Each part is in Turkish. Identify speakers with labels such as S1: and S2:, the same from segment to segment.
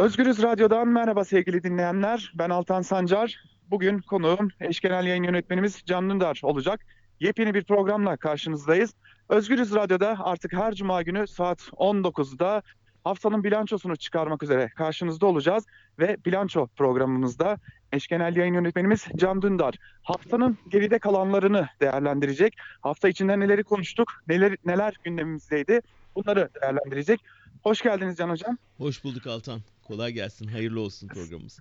S1: Özgürüz Radyo'dan merhaba sevgili dinleyenler. Ben Altan Sancar. Bugün konuğum eş genel yayın yönetmenimiz Can Dündar olacak. Yepyeni bir programla karşınızdayız. Özgürüz Radyo'da artık her cuma günü saat 19'da haftanın bilançosunu çıkarmak üzere karşınızda olacağız. Ve bilanço programımızda eş genel yayın yönetmenimiz Can Dündar haftanın geride kalanlarını değerlendirecek. Hafta içinde neleri konuştuk, neler, neler gündemimizdeydi bunları değerlendirecek. Hoş geldiniz Can Hocam.
S2: Hoş bulduk Altan. Kolay gelsin. Hayırlı olsun programımız.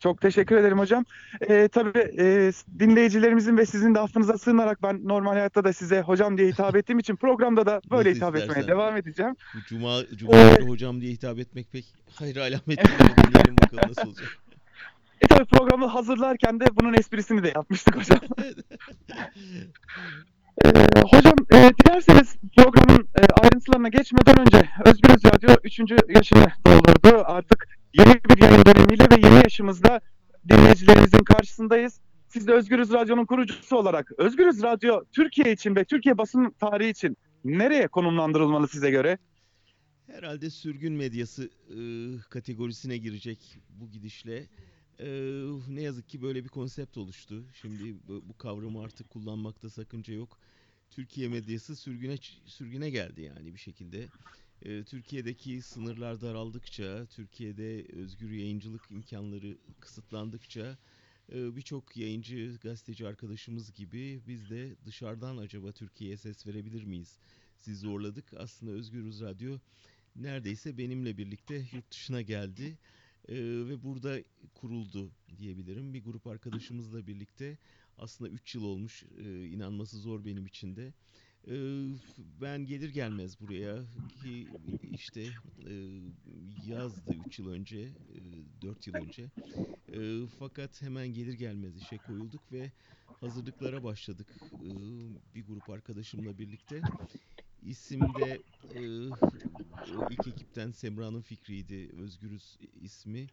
S1: Çok teşekkür ederim hocam. Ee, tabii e, dinleyicilerimizin ve sizin de affınıza sığınarak ben normal hayatta da size hocam diye hitap ettiğim için programda da böyle
S2: Nasıl
S1: hitap etmeye
S2: istersen.
S1: devam edeceğim.
S2: Bu cuma cuma günü hocam diye hitap etmek pek hayır alamet değil. bakalım nasıl olacak.
S1: E tabii programı hazırlarken de bunun esprisini de yapmıştık hocam. Ee, hocam e, dilerseniz programın e, ayrıntılarına geçmeden önce Özgürüz Radyo 3. yaşını doldurdu. Artık yeni bir yayın dönemiyle ve yeni yaşımızda dinleyicilerimizin karşısındayız. Siz de Özgürüz Radyo'nun kurucusu olarak Özgürüz Radyo Türkiye için ve Türkiye basın tarihi için nereye konumlandırılmalı size göre?
S2: Herhalde sürgün medyası e, kategorisine girecek bu gidişle. E, ne yazık ki böyle bir konsept oluştu. Şimdi bu, kavramı artık kullanmakta sakınca yok. Türkiye medyası sürgüne sürgüne geldi yani bir şekilde. E, Türkiye'deki sınırlar daraldıkça, Türkiye'de özgür yayıncılık imkanları kısıtlandıkça e, birçok yayıncı, gazeteci arkadaşımız gibi biz de dışarıdan acaba Türkiye'ye ses verebilir miyiz? Siz zorladık. Aslında Özgürüz Radyo neredeyse benimle birlikte yurt dışına geldi e, ve burada kuruldu diyebilirim. Bir grup arkadaşımızla birlikte aslında 3 yıl olmuş e, inanması zor benim için de. E, ben gelir gelmez buraya ki işte e, yazdı 3 yıl önce, e, 4 yıl önce. E, fakat hemen gelir gelmez işe koyulduk ve hazırlıklara başladık e, bir grup arkadaşımla birlikte. İsim de e, ilk ekipten Semra'nın fikriydi. Özgürüz ismi.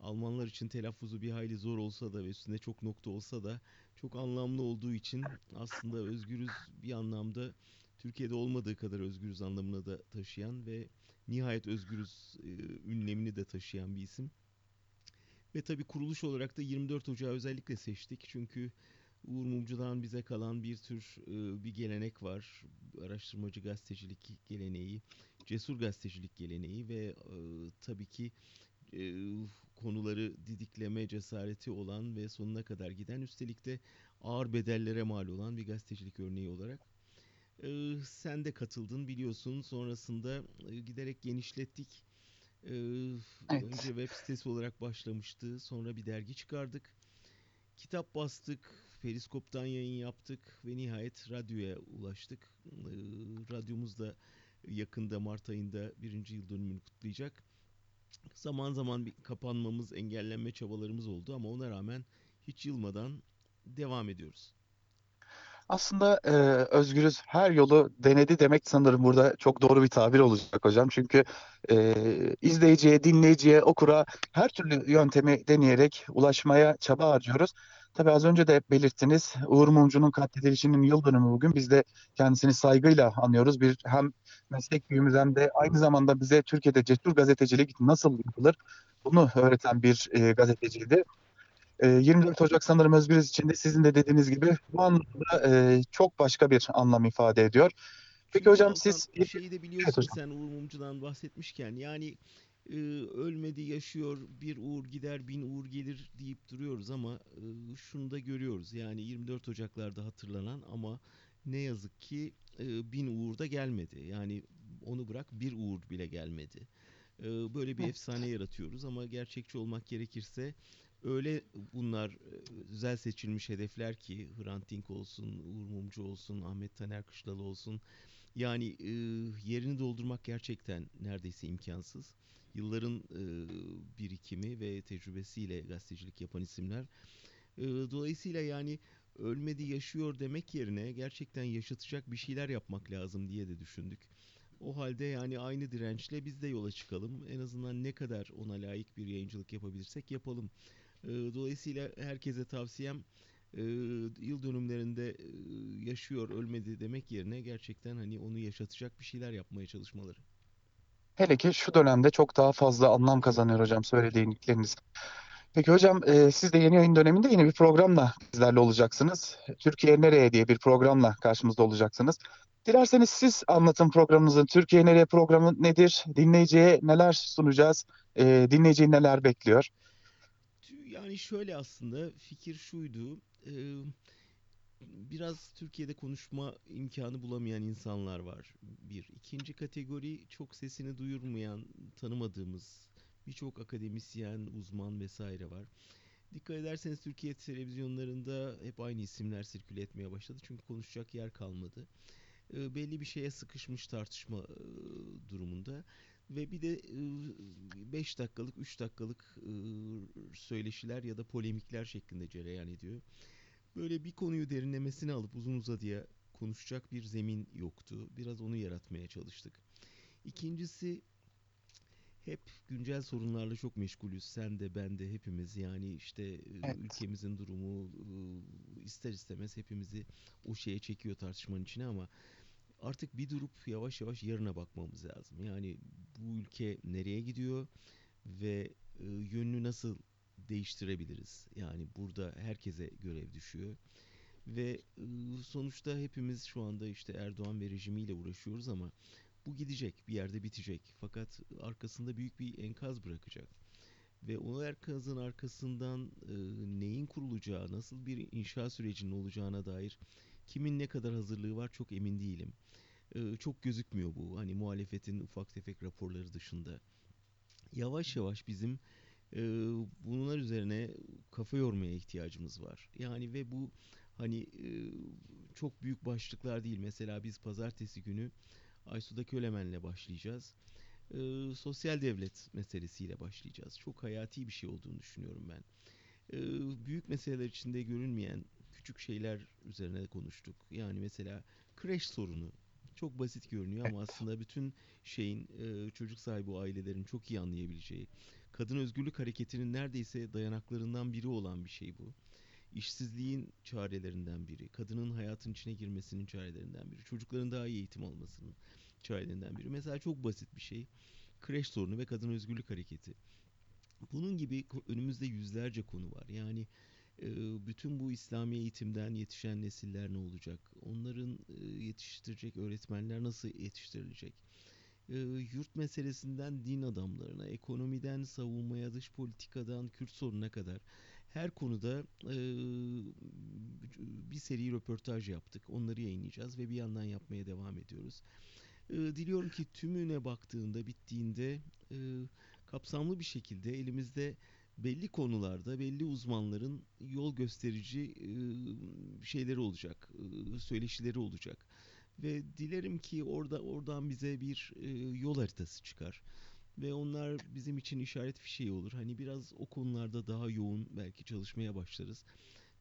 S2: Almanlar için telaffuzu bir hayli zor olsa da ve üstünde çok nokta olsa da çok anlamlı olduğu için aslında özgürüz bir anlamda Türkiye'de olmadığı kadar özgürüz anlamına da taşıyan ve nihayet özgürüz e, ünlemini de taşıyan bir isim. Ve tabii kuruluş olarak da 24 Ocağı özellikle seçtik. Çünkü Uğur Mumcu'dan bize kalan bir tür e, bir gelenek var. Araştırmacı gazetecilik geleneği, cesur gazetecilik geleneği ve e, tabii ki e, konuları didikleme cesareti olan ve sonuna kadar giden üstelik de ağır bedellere mal olan bir gazetecilik örneği olarak. E, sen de katıldın biliyorsun sonrasında e, giderek genişlettik. E,
S1: Evet.
S2: Önce web sitesi olarak başlamıştı sonra bir dergi çıkardık. Kitap bastık, Periskop'tan yayın yaptık ve nihayet radyoya ulaştık. Radyomuz da yakında Mart ayında birinci yıl dönümünü kutlayacak. Zaman zaman bir kapanmamız, engellenme çabalarımız oldu ama ona rağmen hiç yılmadan devam ediyoruz.
S3: Aslında e, Özgürüz her yolu denedi demek sanırım burada çok doğru bir tabir olacak hocam. Çünkü e, izleyiciye, dinleyiciye, okura her türlü yöntemi deneyerek ulaşmaya çaba harcıyoruz. Tabii az önce de belirttiniz Uğur Mumcu'nun katledilişinin yıl dönümü bugün. Biz de kendisini saygıyla anıyoruz. Bir hem meslek büyüğümüz hem de aynı zamanda bize Türkiye'de cesur gazetecilik nasıl yapılır bunu öğreten bir e, gazeteciydi. E, 24 Ocak sanırım Özgürüz için de sizin de dediğiniz gibi bu anlamda e, çok başka bir anlam ifade ediyor. Peki hocam siz
S2: şeyi de
S3: Evet
S2: biliyorsun
S3: hocam.
S2: sen Uğur Mumcu'dan bahsetmişken yani e, ölmedi yaşıyor bir Uğur gider bin Uğur gelir deyip duruyoruz ama e, şunu da görüyoruz yani 24 Ocaklarda hatırlanan ama ne yazık ki e, bin Uğur da gelmedi yani onu bırak bir Uğur bile gelmedi. E, böyle bir efsane yaratıyoruz ama gerçekçi olmak gerekirse öyle bunlar e, özel seçilmiş hedefler ki Hrant Dink olsun, Uğur Mumcu olsun, Ahmet Taner Kışlalı olsun yani e, yerini doldurmak gerçekten neredeyse imkansız. Yılların e, birikimi ve tecrübesiyle gazetecilik yapan isimler. E, dolayısıyla yani ölmedi yaşıyor demek yerine gerçekten yaşatacak bir şeyler yapmak lazım diye de düşündük. O halde yani aynı dirençle biz de yola çıkalım. En azından ne kadar ona layık bir yayıncılık yapabilirsek yapalım. E, dolayısıyla herkese tavsiyem yıl dönümlerinde yaşıyor ölmedi demek yerine gerçekten hani onu yaşatacak bir şeyler yapmaya çalışmaları.
S3: Hele ki şu dönemde çok daha fazla anlam kazanıyor hocam söyledikleriniz. Peki hocam e, siz de yeni yayın döneminde yeni bir programla bizlerle olacaksınız. Türkiye Nereye diye bir programla karşımızda olacaksınız. Dilerseniz siz anlatın programımızın Türkiye Nereye programı nedir? Dinleyiciye neler sunacağız? E, dinleyiciyi neler bekliyor?
S2: Yani şöyle aslında fikir şuydu. eee, biraz Türkiye'de konuşma imkanı bulamayan insanlar var. Bir. İkinci kategori çok sesini duyurmayan, tanımadığımız birçok akademisyen, uzman vesaire var. Dikkat ederseniz Türkiye televizyonlarında hep aynı isimler sirküle etmeye başladı. Çünkü konuşacak yer kalmadı. Eee, belli bir şeye sıkışmış tartışma eee, durumunda. Ve bir de 5 dakikalık, 3 dakikalık eee, söyleşiler ya da polemikler şeklinde cereyan ediyor. Böyle bir konuyu derinlemesine alıp uzun uzadıya konuşacak bir zemin yoktu. Biraz onu yaratmaya çalıştık. İkincisi hep güncel sorunlarla çok meşgulüz. Sen de ben de hepimiz yani işte e,
S3: Evet.
S2: ülkemizin durumu e, ister istemez hepimizi o şeye çekiyor tartışmanın içine ama artık bir durup yavaş yavaş yarına bakmamız lazım. Yani bu ülke nereye gidiyor ve e, yönünü nasıl değiştirebiliriz? Yani burada herkese görev düşüyor. Ve e, sonuçta hepimiz şu anda işte Erdoğan ve rejimiyle uğraşıyoruz ama bu gidecek, bir yerde bitecek. Fakat arkasında büyük bir enkaz bırakacak. Ve o enkazın arkasından e, neyin kurulacağı, nasıl bir inşa sürecinin olacağına dair kimin ne kadar hazırlığı var çok emin değilim. Çok gözükmüyor bu. Hani muhalefetin ufak tefek raporları dışında. Yavaş yavaş bizim e, bunlar üzerine kafa yormaya ihtiyacımız var. Yani ve bu hani e, çok büyük başlıklar değil. Mesela biz pazartesi günü Aysu'da Kölemen'le başlayacağız. E, sosyal devlet meselesiyle başlayacağız. Çok hayati bir şey olduğunu düşünüyorum ben. E, büyük meseleler içinde görünmeyen küçük şeyler üzerine konuştuk. Yani mesela kreş sorunu. Çok basit görünüyor ama aslında bütün şeyin e, çocuk sahibi ailelerin çok iyi anlayabileceği, kadın özgürlük hareketinin neredeyse dayanaklarından biri olan bir şey bu. İşsizliğin çarelerinden biri, kadının hayatın içine girmesinin çarelerinden biri, çocukların daha iyi eğitim almasının çarelerinden biri. Mesela çok basit bir şey. Kreş sorunu ve kadın özgürlük hareketi. Bunun gibi önümüzde yüzlerce konu var. Yani e, bütün bu İslami eğitimden yetişen nesiller ne olacak? Onların e, yetiştirecek öğretmenler nasıl yetiştirilecek? E, yurt meselesinden din adamlarına, ekonomiden savunmaya, dış politikadan Kürt sorununa kadar her konuda e, bir seri röportaj yaptık. Onları yayınlayacağız ve bir yandan yapmaya devam ediyoruz. E, diliyorum ki tümüne baktığında, bittiğinde e, kapsamlı bir şekilde elimizde belli konularda belli uzmanların yol gösterici e, şeyleri olacak, söyleşileri olacak. Ve dilerim ki orada oradan bize bir e, yol haritası çıkar. Ve onlar bizim için işaret fişeği olur. Hani biraz o konularda daha yoğun belki çalışmaya başlarız.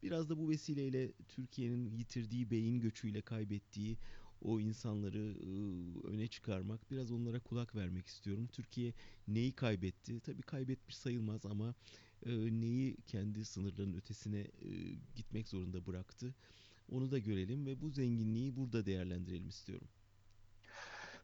S2: Biraz da bu vesileyle Türkiye'nin yitirdiği beyin göçüyle kaybettiği o insanları e, öne çıkarmak, biraz onlara kulak vermek istiyorum. Türkiye neyi kaybetti? Tabii kaybetmiş sayılmaz ama e, neyi kendi sınırlarının ötesine e, gitmek zorunda bıraktı? Onu da görelim ve bu zenginliği burada değerlendirelim istiyorum.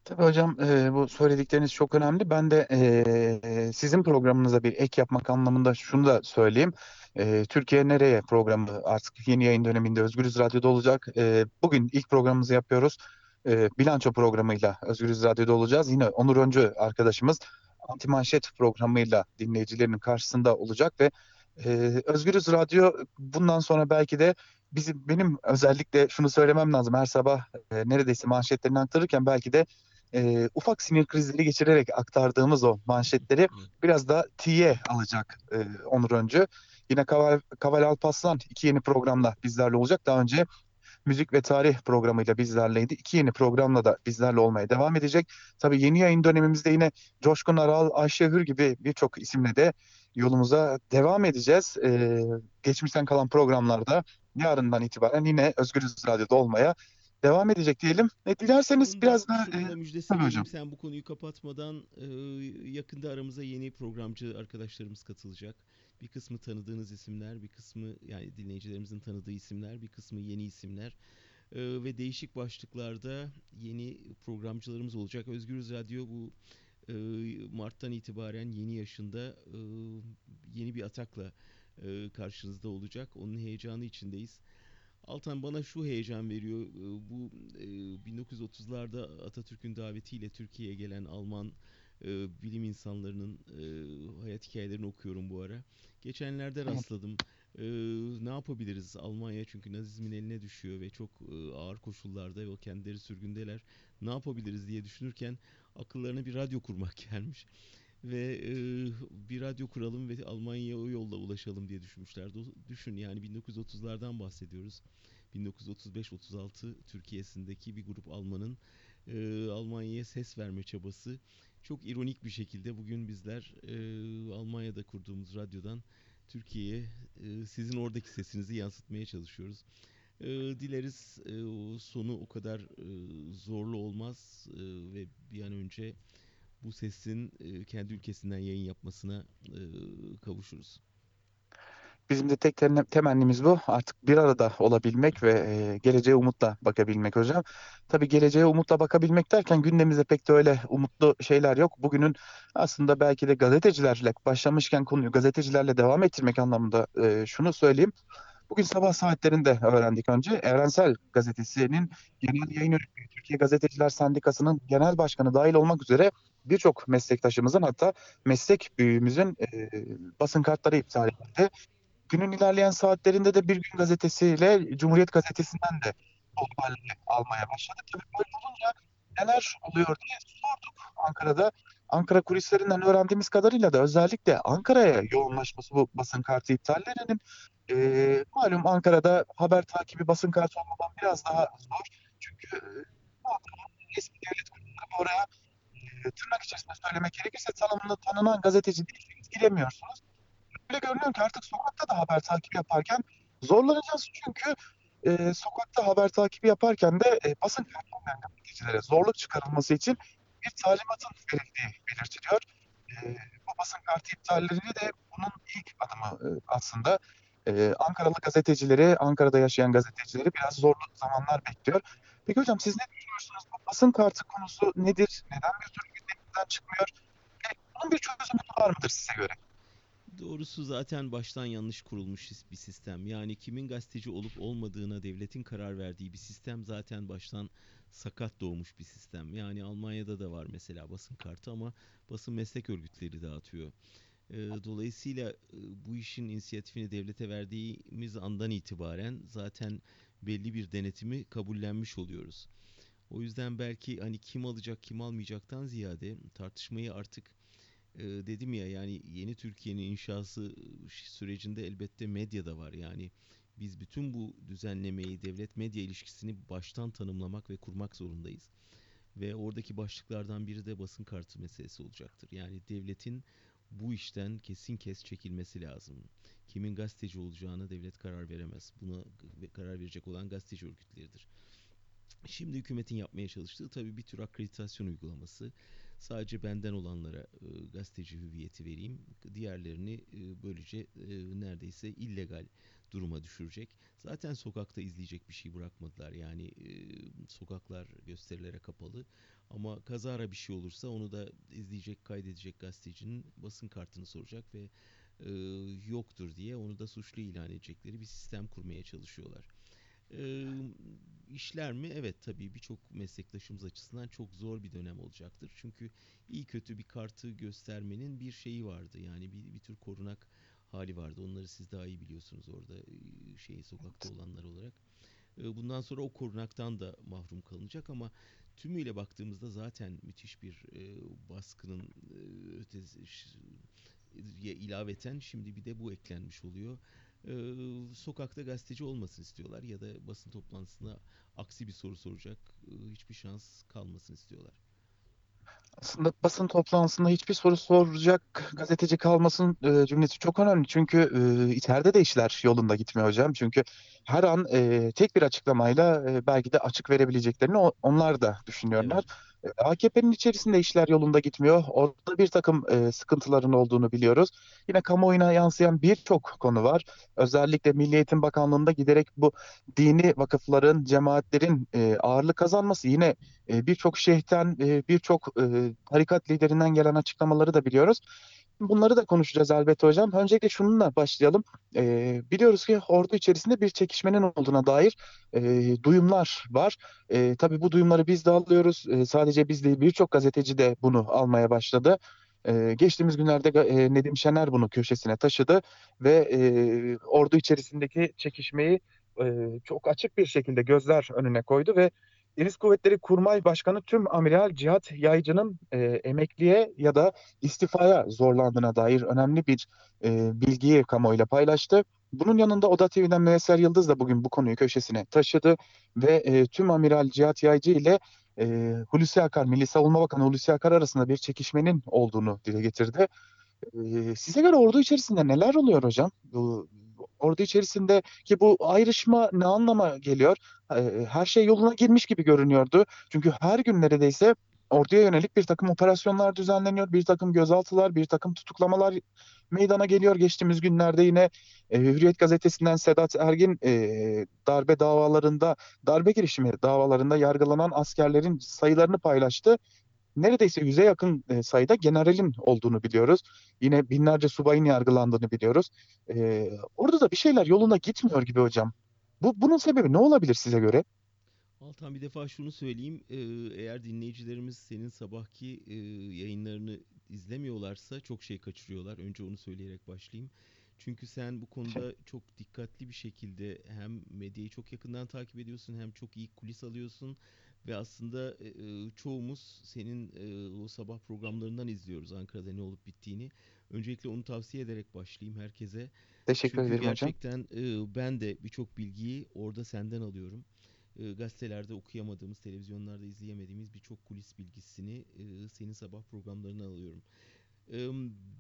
S3: Tabii hocam e, bu söyledikleriniz çok önemli. Ben de e, sizin programınıza bir ek yapmak anlamında şunu da söyleyeyim. E, Türkiye Nereye programı artık yeni yayın döneminde Özgürüz Radyo'da olacak. E, bugün ilk programımızı yapıyoruz. E, bilanço programıyla Özgürüz Radyo'da olacağız. Yine Onur Öncü arkadaşımız Anti Manşet programıyla dinleyicilerinin karşısında olacak ve e, Özgürüz Radyo bundan sonra belki de bizim benim özellikle şunu söylemem lazım. Her sabah e, neredeyse manşetlerini aktarırken belki de e, ufak sinir krizleri geçirerek aktardığımız o manşetleri biraz da tiye alacak e, Onur Öncü. Yine Kaval, Kaval Alpaslan iki yeni programla bizlerle olacak. Daha önce müzik ve tarih programıyla bizlerleydi. İki yeni programla da bizlerle olmaya devam edecek. Tabii yeni yayın dönemimizde yine Coşkun Aral, Ayşe Hür gibi birçok isimle de yolumuza devam edeceğiz. E, geçmişten kalan programlarda yarından itibaren yine Özgürüz Radyo'da olmaya devam edecek diyelim. E, dilerseniz
S2: Şunu
S3: biraz
S2: da,
S3: da
S2: şunu
S3: e, tabii
S2: vereyim.
S3: hocam.
S2: Sen bu konuyu kapatmadan e, yakında aramıza yeni programcı arkadaşlarımız katılacak. Bir kısmı tanıdığınız isimler, bir kısmı yani dinleyicilerimizin tanıdığı isimler, bir kısmı yeni isimler. E, ve değişik başlıklarda yeni programcılarımız olacak. Özgürüz Radyo bu e, Mart'tan itibaren yeni yaşında e, yeni bir atakla e, karşınızda olacak. Onun heyecanı içindeyiz. Altan bana şu heyecan veriyor. E, Bu e, 1930'larda Atatürk'ün davetiyle Türkiye'ye gelen Alman e, bilim insanlarının e, hayat hikayelerini okuyorum bu ara. Geçenlerde rastladım. E, ne yapabiliriz Almanya çünkü Nazizmin eline düşüyor ve çok e, ağır koşullarda ve o kendileri sürgündeler. Ne yapabiliriz diye düşünürken akıllarına bir radyo kurmak gelmiş. Ve e, bir radyo kuralım ve Almanya'ya o yolla ulaşalım diye düşünmüşler. Düşün yani 1930'lardan bahsediyoruz. 1935-36 Türkiye'sindeki bir grup Almanın e, Almanya'ya ses verme çabası çok ironik bir şekilde bugün bizler e, Almanya'da kurduğumuz radyodan Türkiye'ye e, sizin oradaki sesinizi yansıtmaya çalışıyoruz. E, dileriz e, sonu o kadar e, zorlu olmaz e, ve bir an önce bu sesin e, kendi ülkesinden yayın yapmasına e, kavuşuruz.
S3: Bizim de tek temennimiz bu. Artık bir arada olabilmek ve e, geleceğe umutla bakabilmek hocam. Tabii geleceğe umutla bakabilmek derken gündemimizde pek de öyle umutlu şeyler yok. Bugünün aslında belki de gazetecilerle başlamışken konuyu gazetecilerle devam ettirmek anlamında e, şunu söyleyeyim. Bugün sabah saatlerinde öğrendik önce. Evrensel Gazetesi'nin genel yayın yönetmeni, Türkiye Gazeteciler Sendikası'nın genel başkanı dahil olmak üzere birçok meslektaşımızın hatta meslek büyüğümüzün e, basın kartları iptal edildi. Günün ilerleyen saatlerinde de Bir Gün Gazetesi'yle Cumhuriyet Gazetesi'nden de haberleri almaya başladık. Tabii böyle olunca neler oluyor diye sorduk Ankara'da. Ankara kulislerinden öğrendiğimiz kadarıyla da özellikle Ankara'ya yoğunlaşması bu basın kartı iptallerinin eee malum Ankara'da haber takibi basın kartı olmadan biraz daha zor. Çünkü e, Ankara'nın resmi devlet kurumları oraya e, tırnak içerisinde söylemek gerekirse tanımlı tanınan gazeteci değilseniz giremiyorsunuz. Öyle görünüyor ki artık sokakta da haber takibi yaparken zorlanacağız çünkü e, sokakta haber takibi yaparken de e, basın kartı olmayan gazetecilere zorluk çıkarılması için bir talimatın verildiği belirtiliyor. E, bu basın kartı iptalleri de bunun ilk adımı e, aslında. E, Ankaralı gazetecileri, Ankara'da yaşayan gazetecileri biraz zorlu zamanlar bekliyor. Peki hocam siz ne düşünüyorsunuz? Bu basın kartı konusu nedir? Neden bir türlü gündemimizden çıkmıyor? E, bunun bir çözümü var mıdır size göre?
S2: Doğrusu zaten baştan yanlış kurulmuş bir sistem. Yani kimin gazeteci olup olmadığına devletin karar verdiği bir sistem zaten baştan sakat doğmuş bir sistem. Yani Almanya'da da var mesela basın kartı ama basın meslek örgütleri dağıtıyor. Dolayısıyla bu işin inisiyatifini devlete verdiğimiz andan itibaren zaten belli bir denetimi kabullenmiş oluyoruz. O yüzden belki hani kim alacak kim almayacaktan ziyade tartışmayı artık dedim ya yani yeni Türkiye'nin inşası sürecinde elbette medya da var. Yani biz bütün bu düzenlemeyi, devlet medya ilişkisini baştan tanımlamak ve kurmak zorundayız. Ve oradaki başlıklardan biri de basın kartı meselesi olacaktır. Yani devletin bu işten kesin kes çekilmesi lazım. Kimin gazeteci olacağına devlet karar veremez. Buna karar verecek olan gazeteci örgütleridir. Şimdi hükümetin yapmaya çalıştığı tabii bir tür akreditasyon uygulaması. Sadece benden olanlara e, gazeteci hüviyeti vereyim. Diğerlerini e, böylece e, neredeyse illegal duruma düşürecek. Zaten sokakta izleyecek bir şey bırakmadılar. Yani e, sokaklar gösterilere kapalı. Ama kazara bir şey olursa onu da izleyecek, kaydedecek gazetecinin basın kartını soracak ve e, yoktur diye onu da suçlu ilan edecekleri bir sistem kurmaya çalışıyorlar. E, işler mi? Evet tabii birçok meslektaşımız açısından çok zor bir dönem olacaktır. Çünkü iyi kötü bir kartı göstermenin bir şeyi vardı. Yani bir, bir tür korunak hali vardı. Onları siz daha iyi biliyorsunuz orada şey sokakta olanlar olarak. Bundan sonra o korunaktan da mahrum kalınacak ama tümüyle baktığımızda zaten müthiş bir baskının ötesi ilaveten şimdi bir de bu eklenmiş oluyor. Sokakta gazeteci olmasın istiyorlar ya da basın toplantısında aksi bir soru soracak hiçbir şans kalmasın istiyorlar.
S3: Aslında basın toplantısında hiçbir soru soracak gazeteci kalmasın e, cümlesi çok önemli. Çünkü e, içeride de işler yolunda gitmiyor hocam. Çünkü her an e, tek bir açıklamayla e, belki de açık verebileceklerini o- onlar da düşünüyorlar. AKP'nin içerisinde işler yolunda gitmiyor. Orada bir takım e, sıkıntıların olduğunu biliyoruz. Yine kamuoyuna yansıyan birçok konu var. Özellikle Milli Eğitim Bakanlığı'nda giderek bu dini vakıfların, cemaatlerin e, ağırlık kazanması yine e, birçok şeyhten, e, birçok e, tarikat liderinden gelen açıklamaları da biliyoruz. Bunları da konuşacağız elbette hocam. Öncelikle şununla başlayalım. Ee, biliyoruz ki ordu içerisinde bir çekişmenin olduğuna dair e, duyumlar var. E, tabii bu duyumları biz de alıyoruz. E, sadece biz değil birçok gazeteci de bunu almaya başladı. E, geçtiğimiz günlerde e, Nedim Şener bunu köşesine taşıdı ve e, ordu içerisindeki çekişmeyi e, çok açık bir şekilde gözler önüne koydu ve Deniz Kuvvetleri Kurmay Başkanı Tüm Amiral Cihat Yaycı'nın e, emekliye ya da istifaya zorlandığına dair önemli bir e, bilgiyi kamuoyuyla paylaştı. Bunun yanında Oda TV'den Müyesser Yıldız da bugün bu konuyu köşesine taşıdı ve e, Tüm Amiral Cihat Yaycı ile e, Hulusi Akar, Milli Savunma Bakanı Hulusi Akar arasında bir çekişmenin olduğunu dile getirdi. E, size göre ordu içerisinde neler oluyor hocam? Bu, ordu içerisinde ki bu ayrışma ne anlama geliyor? Her şey yoluna girmiş gibi görünüyordu. Çünkü her gün neredeyse orduya yönelik bir takım operasyonlar düzenleniyor, bir takım gözaltılar, bir takım tutuklamalar meydana geliyor. Geçtiğimiz günlerde yine Hürriyet gazetesinden Sedat Ergin darbe davalarında, darbe girişimi davalarında yargılanan askerlerin sayılarını paylaştı. Neredeyse yüze yakın e, sayıda generalin olduğunu biliyoruz. Yine binlerce subayın yargılandığını biliyoruz. E, orada da bir şeyler yoluna gitmiyor gibi hocam. Bu bunun sebebi ne olabilir size göre?
S2: Altan bir defa şunu söyleyeyim. Ee, eğer dinleyicilerimiz senin sabahki e, yayınlarını izlemiyorlarsa çok şey kaçırıyorlar. Önce onu söyleyerek başlayayım. Çünkü sen bu konuda çok dikkatli bir şekilde hem medyayı çok yakından takip ediyorsun hem çok iyi kulis alıyorsun ve aslında e, e çoğumuz senin e, o sabah programlarından izliyoruz Ankara'da ne olup bittiğini. Öncelikle onu tavsiye ederek başlayayım herkese.
S3: Teşekkür
S2: Çünkü
S3: ederim hocam.
S2: gerçekten e, ben de birçok bilgiyi orada senden alıyorum e, gazetelerde okuyamadığımız, televizyonlarda izleyemediğimiz birçok kulis bilgisini e, senin sabah programlarına alıyorum. E,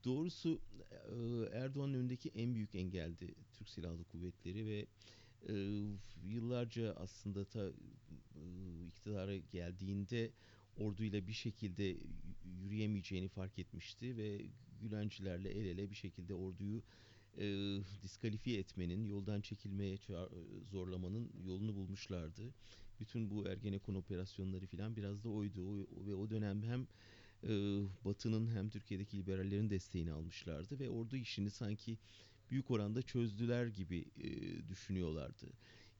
S2: doğrusu e, Erdoğan'ın önündeki en büyük engeldi Türk Silahlı Kuvvetleri ve e, yıllarca aslında ta e, iktidara geldiğinde orduyla bir şekilde yürüyemeyeceğini fark etmişti ve Gülencilerle el ele bir şekilde orduyu e, diskalifiye etmenin, yoldan çekilmeye zorlamanın yolunu bulmuşlardı. Bütün bu Ergenekon operasyonları falan biraz da oydu. O, ve o dönem hem e, Batı'nın hem Türkiye'deki liberallerin desteğini almışlardı ve ordu işini sanki büyük oranda çözdüler gibi e, düşünüyorlardı.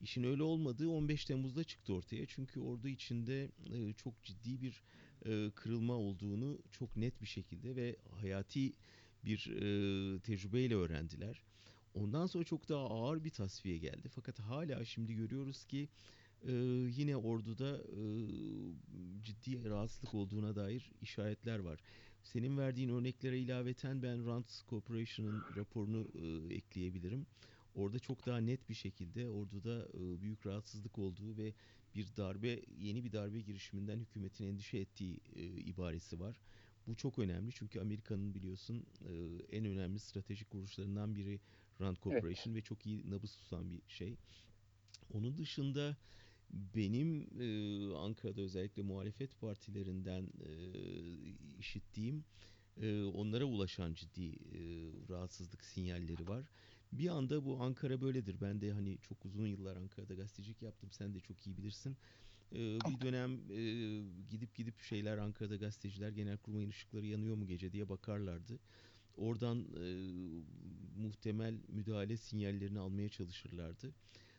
S2: İşin öyle olmadığı 15 Temmuz'da çıktı ortaya. Çünkü ordu içinde e, çok ciddi bir e, kırılma olduğunu çok net bir şekilde ve hayati bir e, tecrübeyle öğrendiler. Ondan sonra çok daha ağır bir tasfiye geldi. Fakat hala şimdi görüyoruz ki e, yine orduda e, ciddi rahatsızlık olduğuna dair işaretler var. Senin verdiğin örneklere ilaveten ben Rand Corporation'ın raporunu e, ekleyebilirim. Orada çok daha net bir şekilde orduda e, büyük rahatsızlık olduğu ve bir darbe, yeni bir darbe girişiminden hükümetin endişe ettiği e, ibaresi var. Bu çok önemli çünkü Amerika'nın biliyorsun e, en önemli stratejik kuruluşlarından biri Rand Corporation evet. ve çok iyi nabız tutan bir şey. Onun dışında benim e, Ankara'da özellikle muhalefet partilerinden e, işittiğim e, onlara ulaşan ciddi e, rahatsızlık sinyalleri var. Bir anda bu Ankara böyledir. Ben de hani çok uzun yıllar Ankara'da gazetecilik yaptım. Sen de çok iyi bilirsin. Ee, bir dönem e, gidip gidip şeyler Ankara'da gazeteciler genelkurmayın ışıkları yanıyor mu gece diye bakarlardı. Oradan e, muhtemel müdahale sinyallerini almaya çalışırlardı.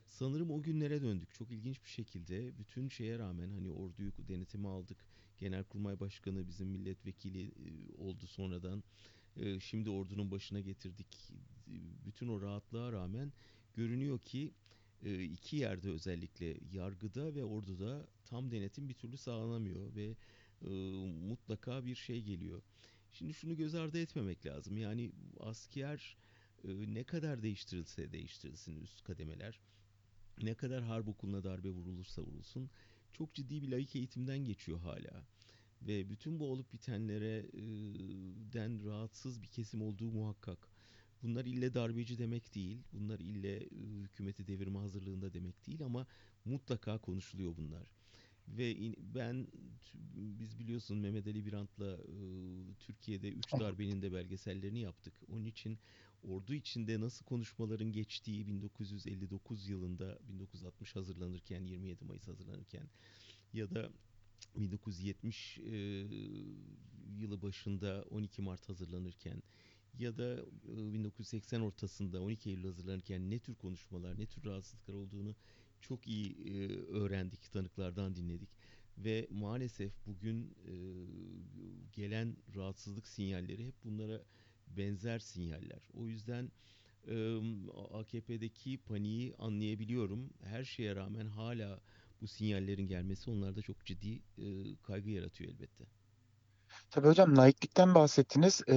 S2: Sanırım o günlere döndük. Çok ilginç bir şekilde bütün şeye rağmen hani orduyu denetime aldık. Genelkurmay Başkanı bizim milletvekili e, oldu sonradan. E, şimdi ordunun başına getirdik. Bütün o rahatlığa rağmen görünüyor ki e, iki yerde özellikle yargıda ve orduda tam denetim bir türlü sağlanamıyor ve e, mutlaka bir şey geliyor. Şimdi şunu göz ardı etmemek lazım. Yani asker e, ne kadar değiştirilse değiştirilsin üst kademeler, ne kadar harp okuluna darbe vurulursa vurulsun çok ciddi bir laik eğitimden geçiyor hala. Ve bütün bu olup bitenlere e, den rahatsız bir kesim olduğu muhakkak. Bunlar ille darbeci demek değil. Bunlar ille hükümeti devirme hazırlığında demek değil ama mutlaka konuşuluyor bunlar. ve in- ben biz biliyorsun Mehmet Ali Birant'la e, Türkiye'de üç darbenin de belgesellerini yaptık. Onun için ordu içinde nasıl konuşmaların geçtiği 1959 yılında 1960 hazırlanırken 27 Mayıs hazırlanırken ya da 1970 e, yılı başında 12 Mart hazırlanırken ya da e, 1980 ortasında 12 Eylül hazırlanırken ne tür konuşmalar, ne tür rahatsızlıklar olduğunu çok iyi e, öğrendik, tanıklardan dinledik. Ve maalesef bugün e, gelen rahatsızlık sinyalleri hep bunlara benzer sinyaller. O yüzden e, AKP'deki paniği anlayabiliyorum. Her şeye rağmen hala bu sinyallerin gelmesi onlarda çok ciddi e, kaygı yaratıyor elbette.
S3: Tabii hocam laiklikten bahsettiniz. Ee,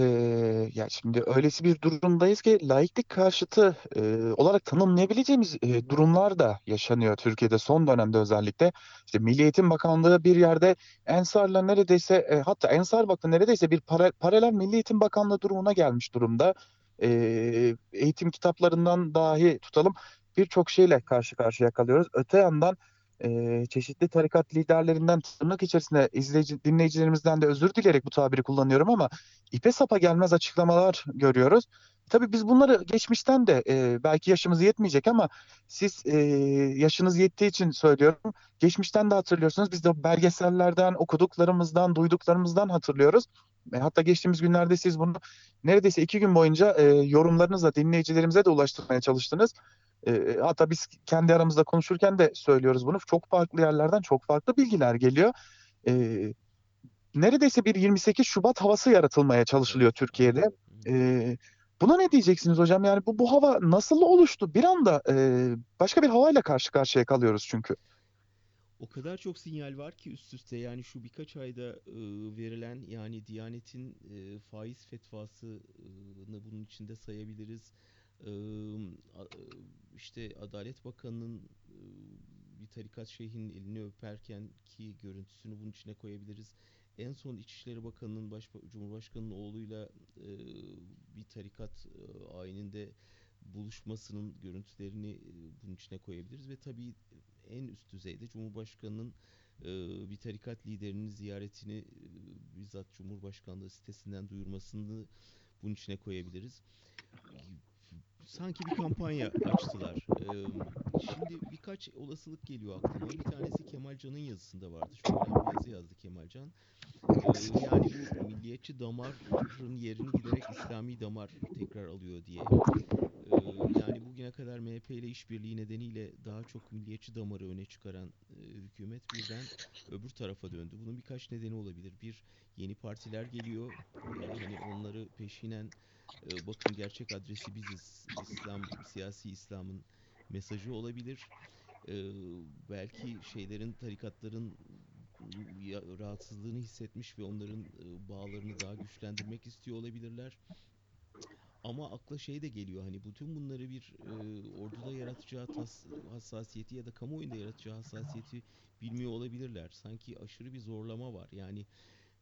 S3: ya şimdi öylesi bir durumdayız ki laiklik karşıtı e, olarak tanımlayabileceğimiz e, durumlar da yaşanıyor Türkiye'de son dönemde özellikle. İşte Milli Eğitim Bakanlığı bir yerde Ensar'la neredeyse e, hatta Ensar Vakfı neredeyse bir para- paralel Milli Eğitim Bakanlığı durumuna gelmiş durumda. Ee, eğitim kitaplarından dahi tutalım birçok şeyle karşı karşıya kalıyoruz. Öte yandan çeşitli tarikat liderlerinden tırnak içerisinde izleyici, dinleyicilerimizden de özür dileyerek bu tabiri kullanıyorum ama ipe sapa gelmez açıklamalar görüyoruz. Tabii biz bunları geçmişten de e, belki yaşımız yetmeyecek ama siz e, yaşınız yettiği için söylüyorum. Geçmişten de hatırlıyorsunuz. Biz de belgesellerden, okuduklarımızdan, duyduklarımızdan hatırlıyoruz. E, hatta geçtiğimiz günlerde siz bunu neredeyse iki gün boyunca e, yorumlarınızla dinleyicilerimize de ulaştırmaya çalıştınız. E, hatta biz kendi aramızda konuşurken de söylüyoruz bunu. Çok farklı yerlerden çok farklı bilgiler geliyor. E, neredeyse bir 28 Şubat havası yaratılmaya çalışılıyor Türkiye'de. E, buna ne diyeceksiniz hocam? Yani bu, bu hava nasıl oluştu? Bir anda e, başka bir havayla karşı karşıya kalıyoruz çünkü.
S2: O kadar çok sinyal var ki üst üste yani şu birkaç ayda e, verilen yani Diyanet'in e, faiz fetvasını bunun içinde sayabiliriz. İşte Adalet Bakanı'nın bir tarikat şeyhinin elini öperken ki görüntüsünü bunun içine koyabiliriz. En son İçişleri Bakanı'nın baş, Cumhurbaşkanı'nın oğluyla bir tarikat ayininde buluşmasının görüntülerini bunun içine koyabiliriz ve tabii en üst düzeyde Cumhurbaşkanı'nın bir tarikat liderinin ziyaretini bizzat Cumhurbaşkanlığı sitesinden duyurmasını bunun içine koyabiliriz. Sanki bir kampanya açtılar. E, şimdi birkaç olasılık geliyor aklıma. Bir tanesi Kemal Can'ın yazısında vardı. Çok önemli bir yazı yazdı Kemal Can. E, yani bu milliyetçi damarın yerini giderek İslami damar tekrar alıyor diye. Ee, yani bugüne kadar MHP ile işbirliği nedeniyle daha çok milliyetçi damarı öne çıkaran e, hükümet birden öbür tarafa döndü. Bunun birkaç nedeni olabilir. Bir, yeni partiler geliyor. Ee, hani onları peşinen e, bakın gerçek adresi biziz. İslam, siyasi İslam'ın mesajı olabilir. Ee, belki şeylerin, tarikatların rahatsızlığını hissetmiş ve onların e, bağlarını daha güçlendirmek istiyor olabilirler. Ama akla şey de geliyor hani bütün bunları bir e, orduda yaratacağı tas, hassasiyeti ya da kamuoyunda yaratacağı hassasiyeti bilmiyor olabilirler. Sanki aşırı bir zorlama var. Yani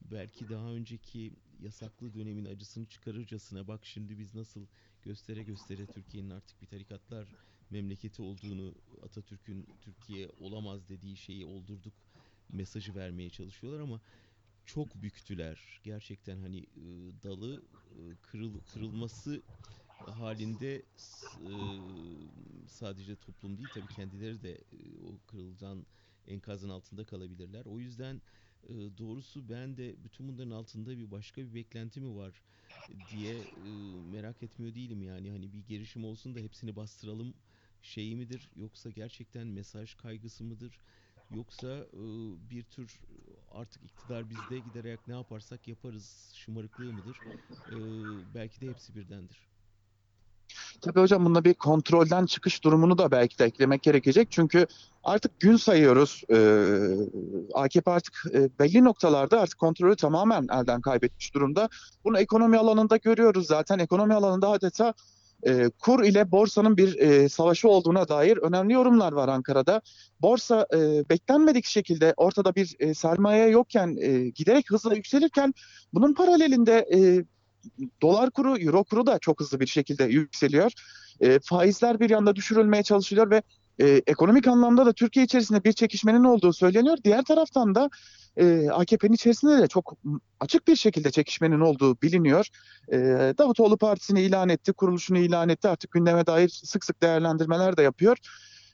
S2: belki daha önceki yasaklı dönemin acısını çıkarırcasına bak şimdi biz nasıl göstere göstere Türkiye'nin artık bir tarikatlar memleketi olduğunu Atatürk'ün Türkiye olamaz dediği şeyi oldurduk mesajı vermeye çalışıyorlar ama çok büktüler. Gerçekten hani e, dalı e, kırıl, kırılması halinde e, sadece toplum değil tabii kendileri de e, o kırılgan enkazın altında kalabilirler. O yüzden e, doğrusu ben de bütün bunların altında bir başka bir beklenti mi var diye e, merak etmiyor değilim yani hani bir girişim olsun da hepsini bastıralım şeyi midir yoksa gerçekten mesaj kaygısı mıdır yoksa e, bir tür artık iktidar bizde giderek ne yaparsak yaparız şımarıklığı mıdır? E, belki de hepsi birdendir.
S3: Tabii hocam bunda bir kontrolden çıkış durumunu da belki de eklemek gerekecek. Çünkü artık gün sayıyoruz. Ee, AKP artık e, belli noktalarda artık kontrolü tamamen elden kaybetmiş durumda. Bunu ekonomi alanında görüyoruz zaten. Ekonomi alanında adeta e, kur ile borsanın bir e, savaşı olduğuna dair önemli yorumlar var Ankara'da. Borsa e, beklenmedik şekilde ortada bir e, sermaye yokken e, giderek hızla yükselirken bunun paralelinde e, dolar kuru, euro kuru da çok hızlı bir şekilde yükseliyor. E, faizler bir yanda düşürülmeye çalışılıyor ve e, ekonomik anlamda da Türkiye içerisinde bir çekişmenin olduğu söyleniyor. Diğer taraftan da e, AKP'nin içerisinde de çok açık bir şekilde çekişmenin olduğu biliniyor. E, Davutoğlu partisini ilan etti, kuruluşunu ilan etti. Artık gündeme dair sık sık değerlendirmeler de yapıyor.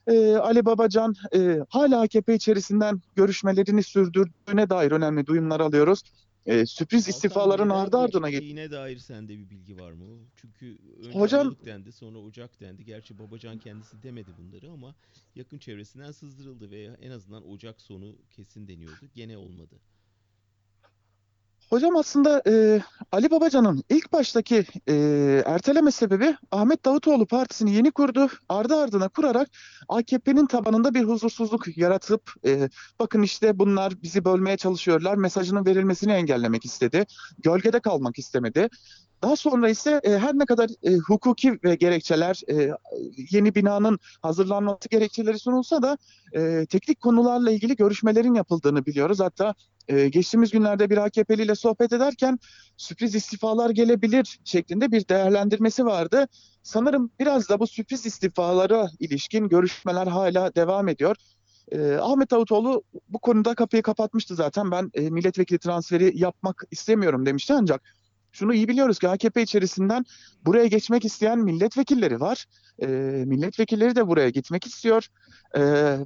S3: E, Ali Babacan e, hala AKP içerisinden görüşmelerini sürdürdüğüne dair önemli duyumlar alıyoruz. E, sürpriz
S2: Altan,
S3: istifaların
S2: neden
S3: ardı ardına geliyor.
S2: geciktiğine dair sende bir bilgi var mı? Çünkü önce
S3: Hocam-
S2: Aralık dendi, sonra Ocak dendi. Gerçi Babacan kendisi demedi bunları ama yakın çevresinden sızdırıldı veya en azından Ocak sonu kesin deniyordu. Gene olmadı.
S3: Hocam aslında e, Ali Babacan'ın ilk baştaki e, erteleme sebebi Ahmet Davutoğlu partisini yeni kurdu. Ardı ardına kurarak AKP'nin tabanında bir huzursuzluk yaratıp e, bakın işte bunlar bizi bölmeye çalışıyorlar mesajının verilmesini engellemek istedi. Gölgede kalmak istemedi. Daha sonra ise e, her ne kadar e, hukuki ve gerekçeler e, yeni binanın hazırlanması gerekçeleri sunulsa da e, teknik konularla ilgili görüşmelerin yapıldığını biliyoruz. Hatta e, geçtiğimiz günlerde bir AKP'li ile sohbet ederken sürpriz istifalar gelebilir şeklinde bir değerlendirmesi vardı. Sanırım biraz da bu sürpriz istifalara ilişkin görüşmeler hala devam ediyor. E, Ahmet Davutoğlu bu konuda kapıyı kapatmıştı zaten. Ben e, milletvekili transferi yapmak istemiyorum demişti ancak şunu iyi biliyoruz ki AKP içerisinden buraya geçmek isteyen milletvekilleri var. E, milletvekilleri de buraya gitmek istiyor. E,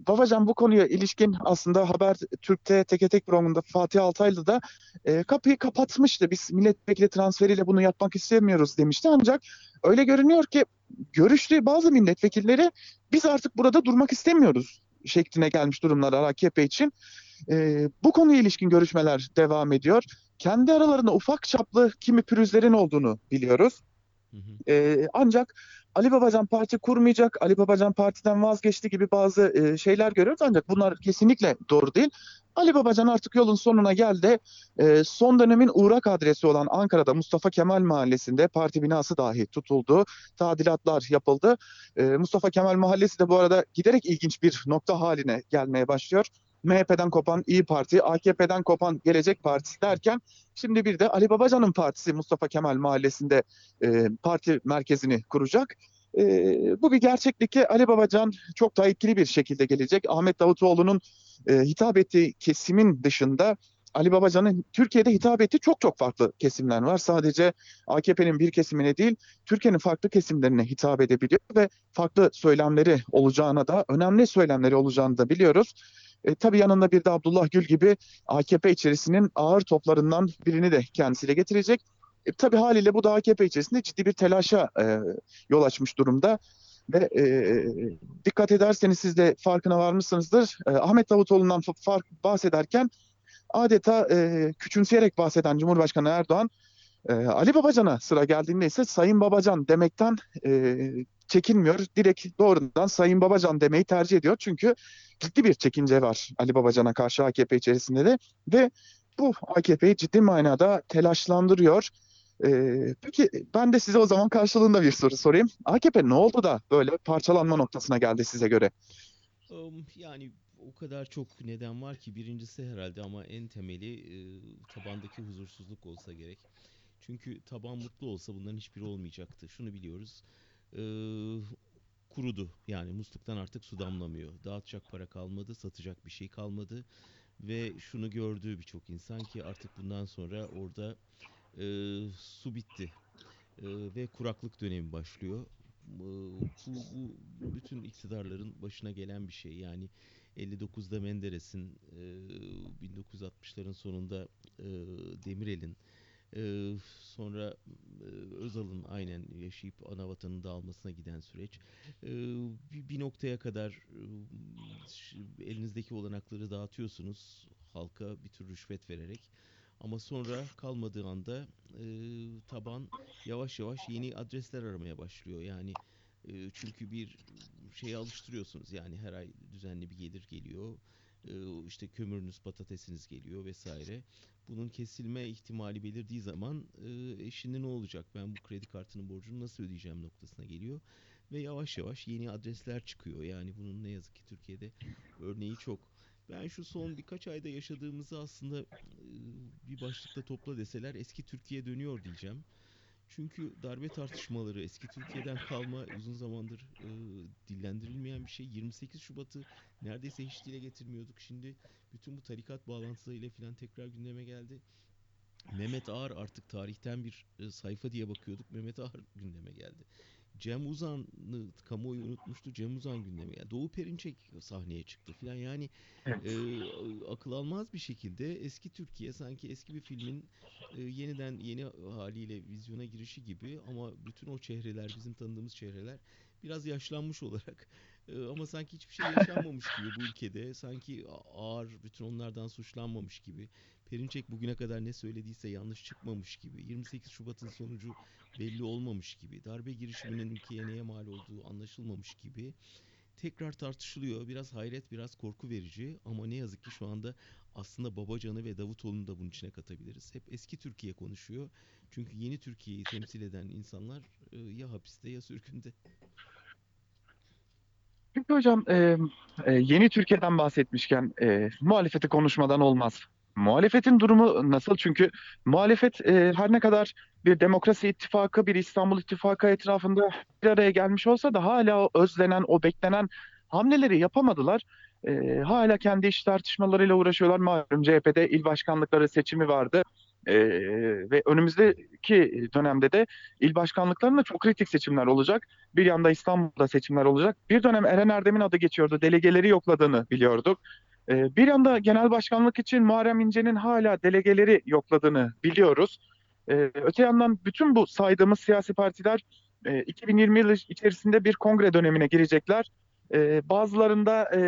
S3: Babacan bu konuya ilişkin aslında Haber Türk'te Teke Tek programında Fatih Altaylı da e, kapıyı kapatmıştı. Biz milletvekili transferiyle bunu yapmak istemiyoruz demişti. Ancak öyle görünüyor ki görüştüğü bazı milletvekilleri biz artık burada durmak istemiyoruz şekline gelmiş durumlar AKP için. E, bu konuya ilişkin görüşmeler devam ediyor. Kendi aralarında ufak çaplı kimi pürüzlerin olduğunu biliyoruz.
S2: Hı hı.
S3: Ee, ancak Ali Babacan parti kurmayacak, Ali Babacan partiden vazgeçti gibi bazı e, şeyler görüyoruz. Ancak bunlar kesinlikle doğru değil. Ali Babacan artık yolun sonuna geldi. Ee, son dönemin uğrak adresi olan Ankara'da Mustafa Kemal Mahallesi'nde parti binası dahi tutuldu. Tadilatlar yapıldı. Ee, Mustafa Kemal Mahallesi de bu arada giderek ilginç bir nokta haline gelmeye başlıyor. MHP'den kopan İyi Parti, AKP'den kopan Gelecek Partisi derken şimdi bir de Ali Babacan'ın partisi Mustafa Kemal Mahallesi'nde e, parti merkezini kuracak. E, bu bir gerçeklik ki Ali Babacan çok daha etkili bir şekilde gelecek. Ahmet Davutoğlu'nun e, hitap ettiği kesimin dışında Ali Babacan'ın Türkiye'de hitap ettiği çok çok farklı kesimler var. Sadece AKP'nin bir kesimine değil, Türkiye'nin farklı kesimlerine hitap edebiliyor ve farklı söylemleri olacağına da, önemli söylemleri olacağını da biliyoruz. E, tabii yanında bir de Abdullah Gül gibi AKP içerisinin ağır toplarından birini de kendisiyle getirecek. E, tabii haliyle bu da AKP içerisinde ciddi bir telaşa e, yol açmış durumda. Ve e, dikkat ederseniz siz de farkına varmışsınızdır. E, Ahmet Davutoğlu'ndan fa- fark bahsederken adeta e, küçümseyerek bahseden Cumhurbaşkanı Erdoğan e, Ali Babacan'a sıra geldiğinde ise Sayın Babacan demekten e, çekinmiyor. Direkt doğrudan Sayın Babacan demeyi tercih ediyor. Çünkü ciddi bir çekince var Ali Babacan'a karşı AKP içerisinde de ve bu AKP'yi ciddi manada telaşlandırıyor. Ee, peki ben de size o zaman karşılığında bir soru sorayım. AKP ne oldu da böyle parçalanma noktasına geldi size göre?
S2: Um, yani o kadar çok neden var ki birincisi herhalde ama en temeli e, tabandaki huzursuzluk olsa gerek. Çünkü taban mutlu olsa bunların hiçbiri olmayacaktı. Şunu biliyoruz. E, kurudu. Yani musluktan artık su damlamıyor. Dağıtacak para kalmadı, satacak bir şey kalmadı. Ve şunu gördü birçok insan ki artık bundan sonra orada e, su bitti. E, ve kuraklık dönemi başlıyor. E, bu, bu bütün iktidarların başına gelen bir şey. Yani 59'da Menderes'in, e, 1960'ların sonunda e, Demirel'in, e, sonra e, Özal'ın aynen yaşayıp ana vatanın dağılmasına giden süreç. E, bir, bir noktaya kadar elinizdeki olanakları dağıtıyorsunuz halka bir tür rüşvet vererek. Ama sonra kalmadığı anda e, taban yavaş yavaş yeni adresler aramaya başlıyor. Yani e, çünkü bir şeye alıştırıyorsunuz. Yani her ay düzenli bir gelir geliyor. E, işte kömürünüz, patatesiniz geliyor vesaire. Bunun kesilme ihtimali belirdiği zaman e, e şimdi ne olacak? Ben bu kredi kartının borcunu nasıl ödeyeceğim noktasına geliyor. Ve yavaş yavaş yeni adresler çıkıyor. Yani bunun ne yazık ki Türkiye'de örneği çok. Ben şu son birkaç ayda yaşadığımızı aslında e, bir başlıkta topla deseler eski Türkiye dönüyor diyeceğim. Çünkü darbe tartışmaları eski Türkiye'den kalma uzun zamandır e, dillendirilmeyen bir şey. 28 Şubat'ı neredeyse hiç dile getirmiyorduk. Şimdi bütün bu tarikat bağlantılarıyla falan tekrar gündeme geldi. Mehmet Ağar artık tarihten bir e, sayfa diye bakıyorduk. Mehmet Ağar gündeme geldi. Cem Uzan'ı kamuoyu unutmuştu. Cem Uzan gündeme geldi. Doğu Perinçek sahneye çıktı filan. Yani
S3: Evet.
S2: e, akıl almaz bir şekilde eski Türkiye sanki eski bir filmin e, yeniden yeni haliyle vizyona girişi gibi ama bütün o çehreler bizim tanıdığımız çehreler biraz yaşlanmış olarak ama sanki hiçbir şey yaşanmamış gibi bu ülkede sanki ağır bütün onlardan suçlanmamış gibi Perinçek bugüne kadar ne söylediyse yanlış çıkmamış gibi 28 Şubat'ın sonucu belli olmamış gibi darbe girişiminin ülkeye neye mal olduğu anlaşılmamış gibi tekrar tartışılıyor. Biraz hayret, biraz korku verici ama ne yazık ki şu anda aslında Babacan'ı ve Davutoğlu'nu da bunun içine katabiliriz. Hep eski Türkiye konuşuyor. Çünkü yeni Türkiye'yi temsil eden insanlar ya hapiste ya sürgünde.
S3: Çünkü hocam e, e, yeni Türkiye'den bahsetmişken e, muhalefeti konuşmadan olmaz. Muhalefetin durumu nasıl? Çünkü muhalefet e, her ne kadar bir demokrasi ittifakı, bir İstanbul ittifakı etrafında bir araya gelmiş olsa da hala o özlenen, o beklenen hamleleri yapamadılar. E, hala kendi iş tartışmalarıyla uğraşıyorlar. Malum CHP'de il başkanlıkları seçimi vardı. E, ve önümüzdeki dönemde de il başkanlıklarında çok kritik seçimler olacak. Bir yanda İstanbul'da seçimler olacak. Bir dönem Eren Erdem'in adı geçiyordu. Delegeleri yokladığını biliyorduk. Ee, bir yanda genel başkanlık için Muharrem İnce'nin hala delegeleri yokladığını biliyoruz. Ee, öte yandan bütün bu saydığımız siyasi partiler e, 2020 yılı içerisinde bir kongre dönemine girecekler. Ee, bazılarında e,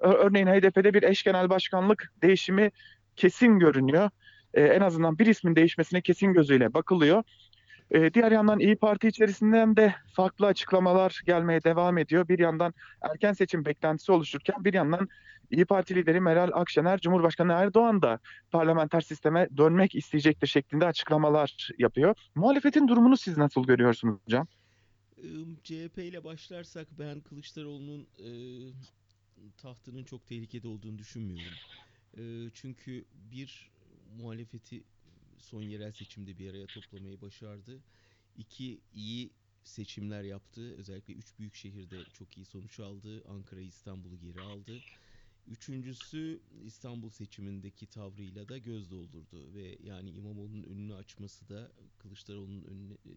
S3: örneğin HDP'de bir eş genel başkanlık değişimi kesin görünüyor. Ee, en azından bir ismin değişmesine kesin gözüyle bakılıyor. Ee, diğer yandan İyi Parti içerisinden de farklı açıklamalar gelmeye devam ediyor. Bir yandan erken seçim beklentisi oluşurken bir yandan İyi Parti lideri Meral Akşener, Cumhurbaşkanı Erdoğan da parlamenter sisteme dönmek isteyecektir şeklinde açıklamalar yapıyor. Muhalefetin durumunu siz nasıl görüyorsunuz hocam?
S2: CHP ile başlarsak ben Kılıçdaroğlu'nun e, tahtının çok tehlikede olduğunu düşünmüyorum. E, çünkü bir muhalefeti son yerel seçimde bir araya toplamayı başardı. İki iyi seçimler yaptı. Özellikle üç büyük şehirde çok iyi sonuç aldı. Ankara'yı İstanbul'u geri aldı. Üçüncüsü İstanbul seçimindeki tavrıyla da göz doldurdu ve yani İmamoğlu'nun önünü açması da Kılıçdaroğlu'nun önüne e,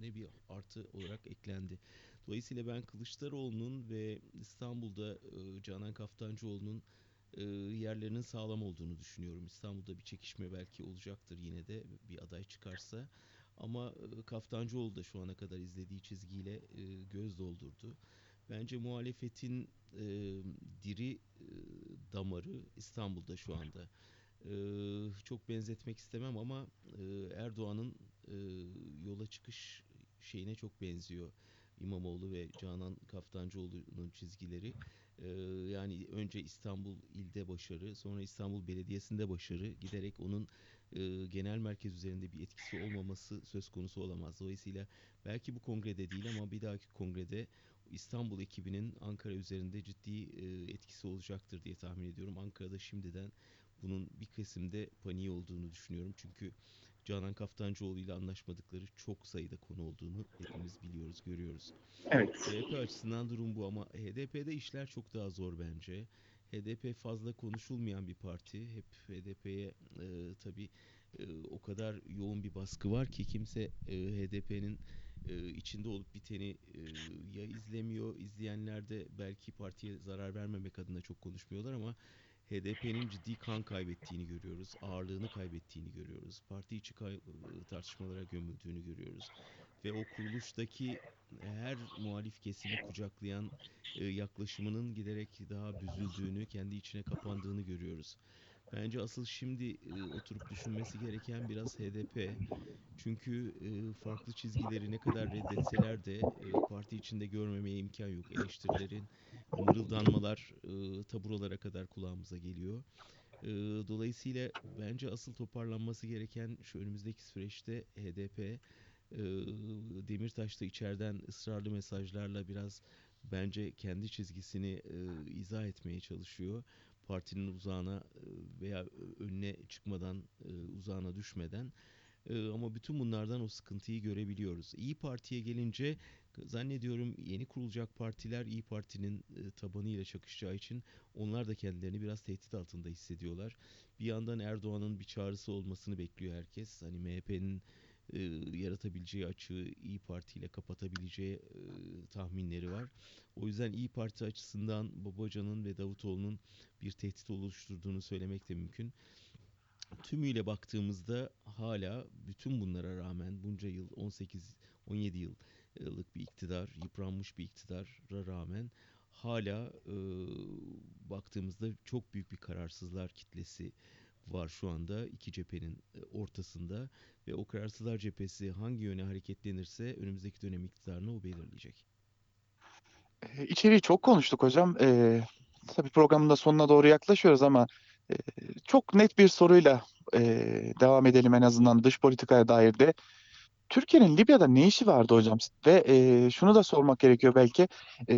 S2: ne bir artı olarak eklendi. Dolayısıyla ben Kılıçdaroğlu'nun ve İstanbul'da e, Canan Kaftancıoğlu'nun e, yerlerinin sağlam olduğunu düşünüyorum. İstanbul'da bir çekişme belki olacaktır yine de bir aday çıkarsa. Ama e, Kaftancıoğlu da şu ana kadar izlediği çizgiyle e, göz doldurdu. Bence muhalefetin e, diri damarı İstanbul'da şu anda. Çok benzetmek istemem ama Erdoğan'ın yola çıkış şeyine çok benziyor. İmamoğlu ve Canan Kaftancıoğlu'nun çizgileri. E, yani önce İstanbul ilde başarı, sonra İstanbul Belediyesi'nde başarı, giderek onun e, genel merkez üzerinde bir etkisi olmaması söz konusu olamaz. Dolayısıyla belki bu kongrede değil ama bir dahaki kongrede İstanbul ekibinin Ankara üzerinde ciddi e, etkisi olacaktır diye tahmin ediyorum. Ankara'da şimdiden bunun bir kesimde paniği olduğunu düşünüyorum. Çünkü Canan Kaftancıoğlu ile anlaşmadıkları çok sayıda konu olduğunu hepimiz biliyoruz, görüyoruz.
S3: Evet.
S2: CHP açısından durum bu ama HDP'de işler çok daha zor bence. HDP fazla konuşulmayan bir parti. Hep HDP'ye e, tabii e, o kadar yoğun bir baskı var ki kimse e, HDP'nin e, içinde olup biteni e, ya izlemiyor, izleyenler de belki partiye zarar vermemek adına çok konuşmuyorlar ama HDP'nin ciddi kan kaybettiğini görüyoruz, ağırlığını kaybettiğini görüyoruz, parti içi tartışmalara gömüldüğünü görüyoruz ve o kuruluştaki her muhalif kesimi kucaklayan e, yaklaşımının giderek daha büzüldüğünü, kendi içine kapandığını görüyoruz. Bence asıl şimdi e, oturup düşünmesi gereken biraz HDP. Çünkü e, farklı çizgileri ne kadar reddetseler de e, parti içinde görmemeye imkan yok. Eleştirilerin, mırıldanmalar e, taburalara kadar kulağımıza geliyor. E, dolayısıyla bence asıl toparlanması gereken şu önümüzdeki süreçte HDP e, Demirtaş da içeriden ısrarlı mesajlarla biraz bence kendi çizgisini e, izah etmeye çalışıyor. Partinin uzağına e, veya önüne çıkmadan, e, uzağına düşmeden. Ama bütün bunlardan o sıkıntıyı görebiliyoruz. İyi Parti'ye gelince zannediyorum yeni kurulacak partiler İyi Parti'nin e, tabanıyla çakışacağı için onlar da kendilerini biraz tehdit altında hissediyorlar. Bir yandan Erdoğan'ın bir çağrısı olmasını bekliyor herkes. Hani MHP'nin e, yaratabileceği açığı İyi Parti ile kapatabileceği e, tahminleri var. O yüzden İyi Parti açısından Babacan'ın ve Davutoğlu'nun bir tehdit oluşturduğunu söylemek de mümkün. Tümüyle baktığımızda hala bütün bunlara rağmen bunca yıl 18 17 yıllık bir iktidar, yıpranmış bir iktidara rağmen hala e, baktığımızda çok büyük bir kararsızlar kitlesi var şu anda iki cephenin e, ortasında ve o kararsızlar cephesi hangi yöne hareketlenirse önümüzdeki dönem iktidarını o belirleyecek.
S3: E, İçeriği çok konuştuk hocam. Ee, tabii programın da sonuna doğru yaklaşıyoruz ama e, çok net bir soruyla e, devam edelim en azından dış politikaya dair de. Türkiye'nin Libya'da ne işi vardı hocam? Ve e, şunu da sormak gerekiyor belki. E,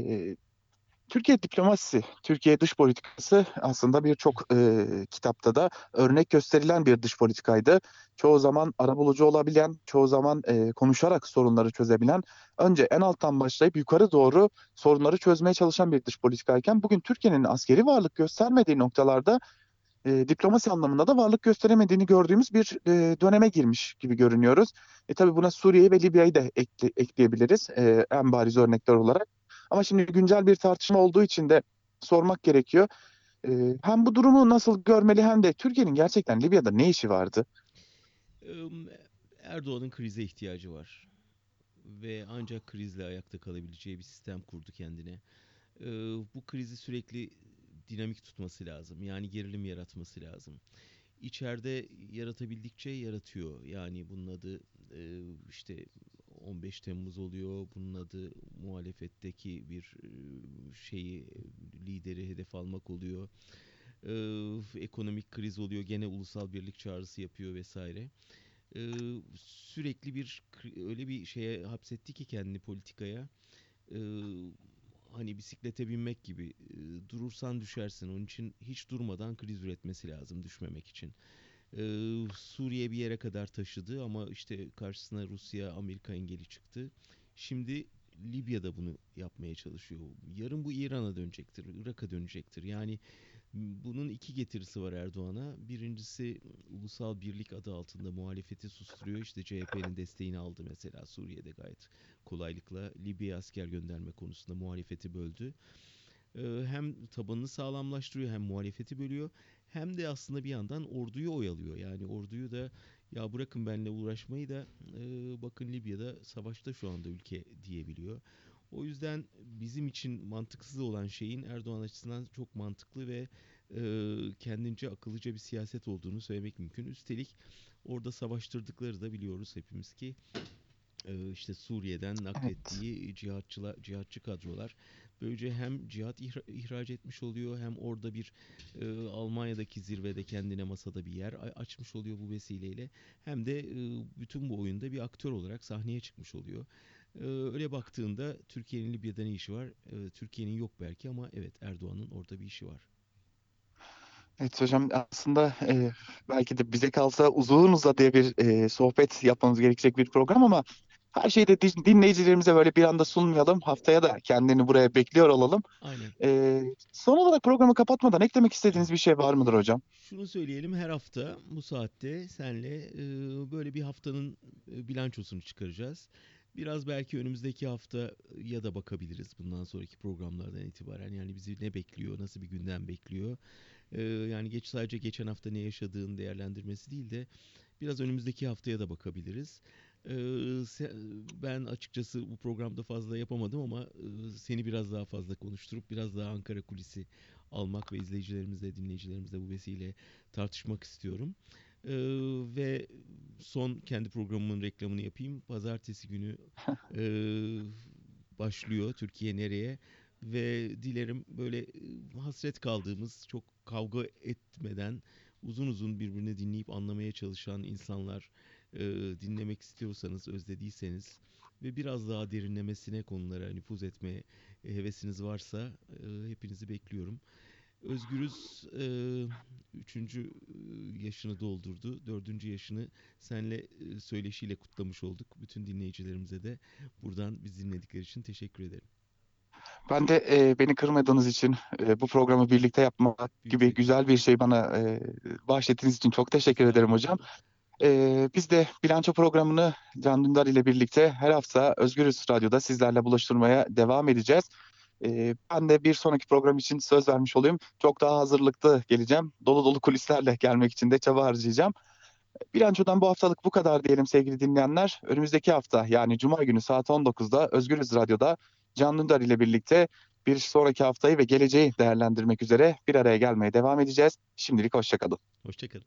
S3: Türkiye diplomasisi, Türkiye dış politikası aslında birçok e, kitapta da örnek gösterilen bir dış politikaydı. Çoğu zaman arabulucu olabilen, çoğu zaman e, konuşarak sorunları çözebilen, önce en alttan başlayıp yukarı doğru sorunları çözmeye çalışan bir dış politikayken bugün Türkiye'nin askeri varlık göstermediği noktalarda e, diplomasi anlamında da varlık gösteremediğini gördüğümüz bir e, döneme girmiş gibi görünüyoruz. E tabii buna Suriye'yi ve Libya'yı da ekle, ekleyebiliriz e, en bariz örnekler olarak. Ama şimdi güncel bir tartışma olduğu için de sormak gerekiyor. E, hem bu durumu nasıl görmeli hem de Türkiye'nin gerçekten Libya'da ne işi vardı?
S2: Erdoğan'ın krize ihtiyacı var ve ancak krizle ayakta kalabileceği bir sistem kurdu kendine. Bu krizi sürekli dinamik tutması lazım. Yani gerilim yaratması lazım. İçeride yaratabildikçe yaratıyor. Yani bunun adı işte 15 Temmuz oluyor. Bunun adı muhalefetteki bir şeyi lideri hedef almak oluyor. Ekonomik kriz oluyor. Gene ulusal birlik çağrısı yapıyor vesaire. Sürekli bir öyle bir şeye hapsetti ki kendini politikaya hani bisiklete binmek gibi e, durursan düşersin. Onun için hiç durmadan kriz üretmesi lazım düşmemek için. E, Suriye bir yere kadar taşıdı ama işte karşısına Rusya, Amerika engeli çıktı. Şimdi Libya'da bunu yapmaya çalışıyor. Yarın bu İran'a dönecektir, Irak'a dönecektir. Yani bunun iki getirisi var Erdoğan'a. Birincisi ulusal birlik adı altında muhalefeti susturuyor. İşte CHP'nin desteğini aldı mesela Suriye'de gayet kolaylıkla. Libya'ya asker gönderme konusunda muhalefeti böldü. Ee, hem tabanını sağlamlaştırıyor hem muhalefeti bölüyor. Hem de aslında bir yandan orduyu oyalıyor. Yani orduyu da ya bırakın benimle uğraşmayı da e, bakın Libya'da savaşta şu anda ülke diyebiliyor. O yüzden bizim için mantıksız olan şeyin Erdoğan açısından çok mantıklı ve e, kendince akıllıca bir siyaset olduğunu söylemek mümkün. Üstelik orada savaştırdıkları da biliyoruz hepimiz ki işte Suriye'den naklettiği evet. cihatçılar, cihatçı kadrolar. Böylece hem cihat ihra, ihraç etmiş oluyor hem orada bir e, Almanya'daki zirvede kendine masada bir yer açmış oluyor bu vesileyle. Hem de e, bütün bu oyunda bir aktör olarak sahneye çıkmış oluyor. Ee, öyle baktığında Türkiye'nin Libya'da ne işi var? Ee, Türkiye'nin yok belki ama evet Erdoğan'ın orada bir işi var.
S3: Evet hocam aslında e, belki de bize kalsa uzun uzadıya bir e, sohbet yapmamız gerekecek bir program ama her şeyi de dinleyicilerimize böyle bir anda sunmayalım. Haftaya da kendini buraya bekliyor olalım.
S2: Aynen.
S3: E, son olarak programı kapatmadan eklemek istediğiniz bir şey var mıdır hocam?
S2: Şunu söyleyelim her hafta bu saatte senle e, böyle bir haftanın e, bilançosunu çıkaracağız. Biraz belki önümüzdeki hafta ya da bakabiliriz bundan sonraki programlardan itibaren. Yani bizi ne bekliyor, nasıl bir gündem bekliyor. Ee, yani geç sadece geçen hafta ne yaşadığın değerlendirmesi değil de biraz önümüzdeki haftaya da bakabiliriz. Ben açıkçası bu programda fazla yapamadım ama seni biraz daha fazla konuşturup biraz daha Ankara kulisi almak ve izleyicilerimizle, dinleyicilerimizle bu vesile tartışmak istiyorum. Ee, ve son kendi programımın reklamını yapayım. Pazartesi günü e, başlıyor Türkiye nereye ve dilerim böyle hasret kaldığımız çok kavga etmeden uzun uzun birbirini dinleyip anlamaya çalışan insanlar e, dinlemek istiyorsanız özlediyseniz ve biraz daha derinlemesine konulara nüfuz etmeye hevesiniz varsa e, hepinizi bekliyorum. Özgürüz e, üçüncü yaşını doldurdu. Dördüncü yaşını senle e, söyleşiyle kutlamış olduk. Bütün dinleyicilerimize de buradan biz dinledikleri için teşekkür ederim.
S3: Ben de e, beni kırmadığınız için e, bu programı birlikte yapmak gibi güzel bir şey bana e, bahşettiğiniz için çok teşekkür ederim hocam. E, biz de bilanço programını Can Dündar ile birlikte her hafta Özgürüz Radyo'da sizlerle buluşturmaya devam edeceğiz. E, ben de bir sonraki program için söz vermiş olayım. Çok daha hazırlıklı geleceğim. Dolu dolu kulislerle gelmek için de çaba harcayacağım. Bilançodan bu haftalık bu kadar diyelim sevgili dinleyenler. Önümüzdeki hafta yani Cuma günü saat 19'da Özgürüz Radyo'da Can Dündar ile birlikte bir sonraki haftayı ve geleceği değerlendirmek üzere bir araya gelmeye devam edeceğiz. Şimdilik hoşçakalın.
S2: Hoşçakalın.